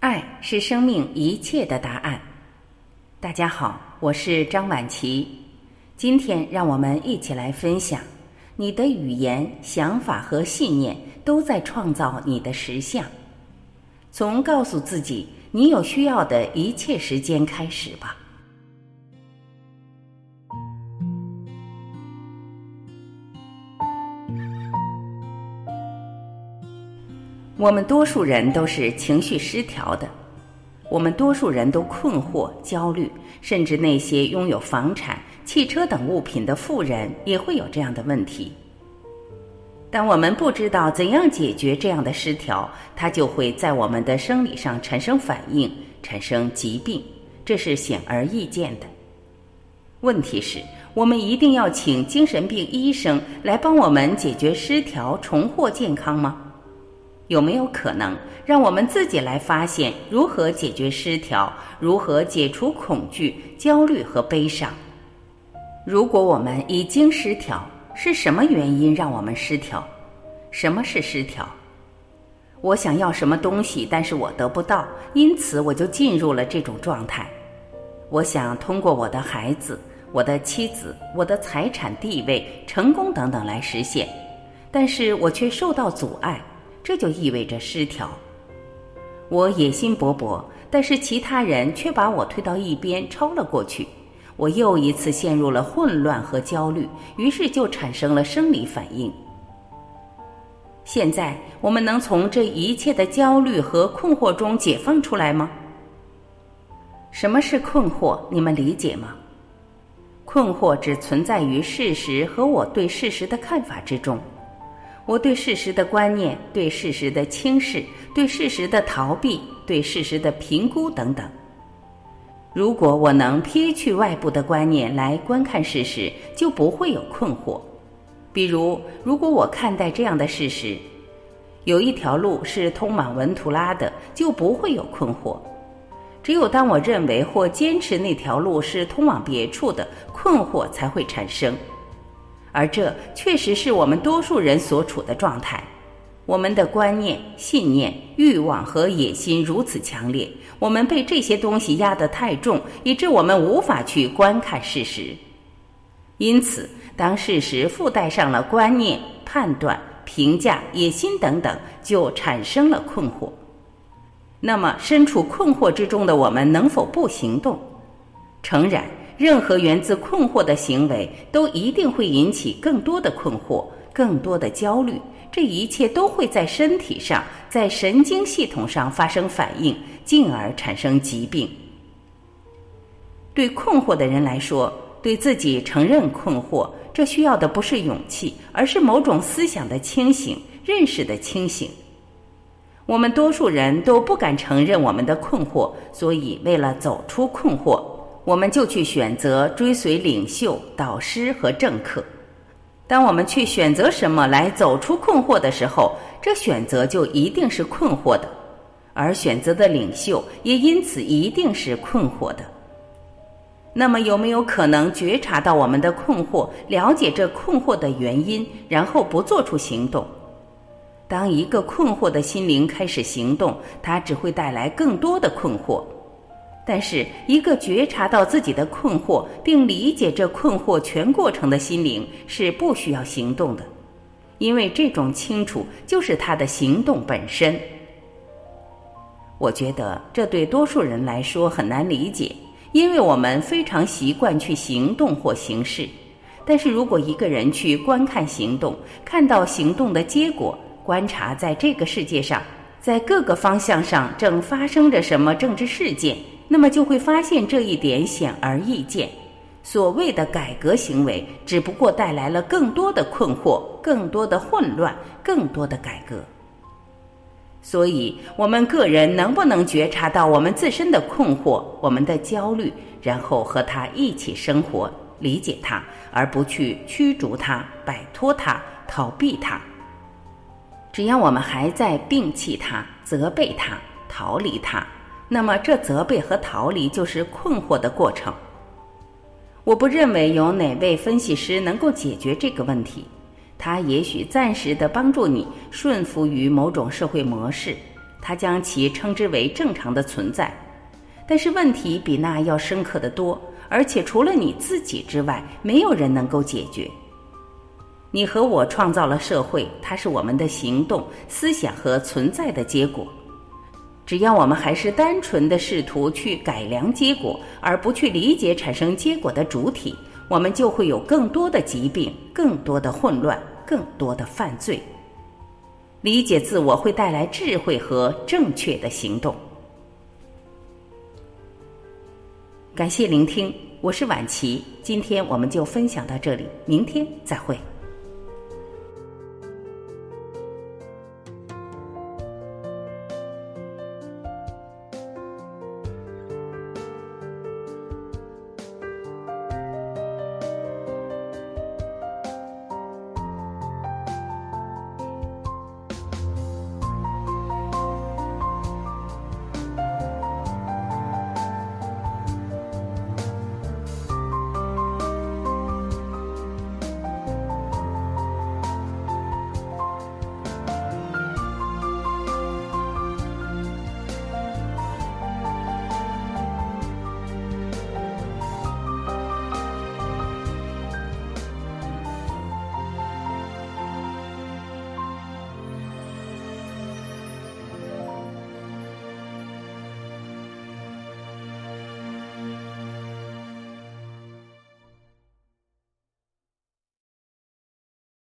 爱是生命一切的答案。大家好，我是张晚琪。今天让我们一起来分享：你的语言、想法和信念都在创造你的实相。从告诉自己你有需要的一切时间开始吧。我们多数人都是情绪失调的，我们多数人都困惑、焦虑，甚至那些拥有房产、汽车等物品的富人也会有这样的问题。当我们不知道怎样解决这样的失调，它就会在我们的生理上产生反应，产生疾病，这是显而易见的。问题是，我们一定要请精神病医生来帮我们解决失调、重获健康吗？有没有可能让我们自己来发现如何解决失调，如何解除恐惧、焦虑和悲伤？如果我们已经失调，是什么原因让我们失调？什么是失调？我想要什么东西，但是我得不到，因此我就进入了这种状态。我想通过我的孩子、我的妻子、我的财产、地位、成功等等来实现，但是我却受到阻碍。这就意味着失调。我野心勃勃，但是其他人却把我推到一边，超了过去。我又一次陷入了混乱和焦虑，于是就产生了生理反应。现在，我们能从这一切的焦虑和困惑中解放出来吗？什么是困惑？你们理解吗？困惑只存在于事实和我对事实的看法之中。我对事实的观念、对事实的轻视、对事实的逃避、对事实的评估等等。如果我能撇去外部的观念来观看事实，就不会有困惑。比如，如果我看待这样的事实：有一条路是通往文图拉的，就不会有困惑。只有当我认为或坚持那条路是通往别处的，困惑才会产生。而这确实是我们多数人所处的状态。我们的观念、信念、欲望和野心如此强烈，我们被这些东西压得太重，以致我们无法去观看事实。因此，当事实附带上了观念、判断、评价、野心等等，就产生了困惑。那么，身处困惑之中的我们，能否不行动？诚然。任何源自困惑的行为，都一定会引起更多的困惑、更多的焦虑。这一切都会在身体上、在神经系统上发生反应，进而产生疾病。对困惑的人来说，对自己承认困惑，这需要的不是勇气，而是某种思想的清醒、认识的清醒。我们多数人都不敢承认我们的困惑，所以为了走出困惑。我们就去选择追随领袖、导师和政客。当我们去选择什么来走出困惑的时候，这选择就一定是困惑的，而选择的领袖也因此一定是困惑的。那么，有没有可能觉察到我们的困惑，了解这困惑的原因，然后不做出行动？当一个困惑的心灵开始行动，它只会带来更多的困惑。但是，一个觉察到自己的困惑并理解这困惑全过程的心灵是不需要行动的，因为这种清楚就是他的行动本身。我觉得这对多数人来说很难理解，因为我们非常习惯去行动或行事。但是如果一个人去观看行动，看到行动的结果，观察在这个世界上，在各个方向上正发生着什么政治事件。那么就会发现这一点显而易见，所谓的改革行为只不过带来了更多的困惑、更多的混乱、更多的改革。所以，我们个人能不能觉察到我们自身的困惑、我们的焦虑，然后和他一起生活，理解他，而不去驱逐他、摆脱他、逃避他？只要我们还在摒弃他、责备他、逃离他。那么，这责备和逃离就是困惑的过程。我不认为有哪位分析师能够解决这个问题。他也许暂时的帮助你顺服于某种社会模式，他将其称之为正常的存在。但是问题比那要深刻的多，而且除了你自己之外，没有人能够解决。你和我创造了社会，它是我们的行动、思想和存在的结果。只要我们还是单纯的试图去改良结果，而不去理解产生结果的主体，我们就会有更多的疾病、更多的混乱、更多的犯罪。理解自我会带来智慧和正确的行动。感谢聆听，我是晚琪。今天我们就分享到这里，明天再会。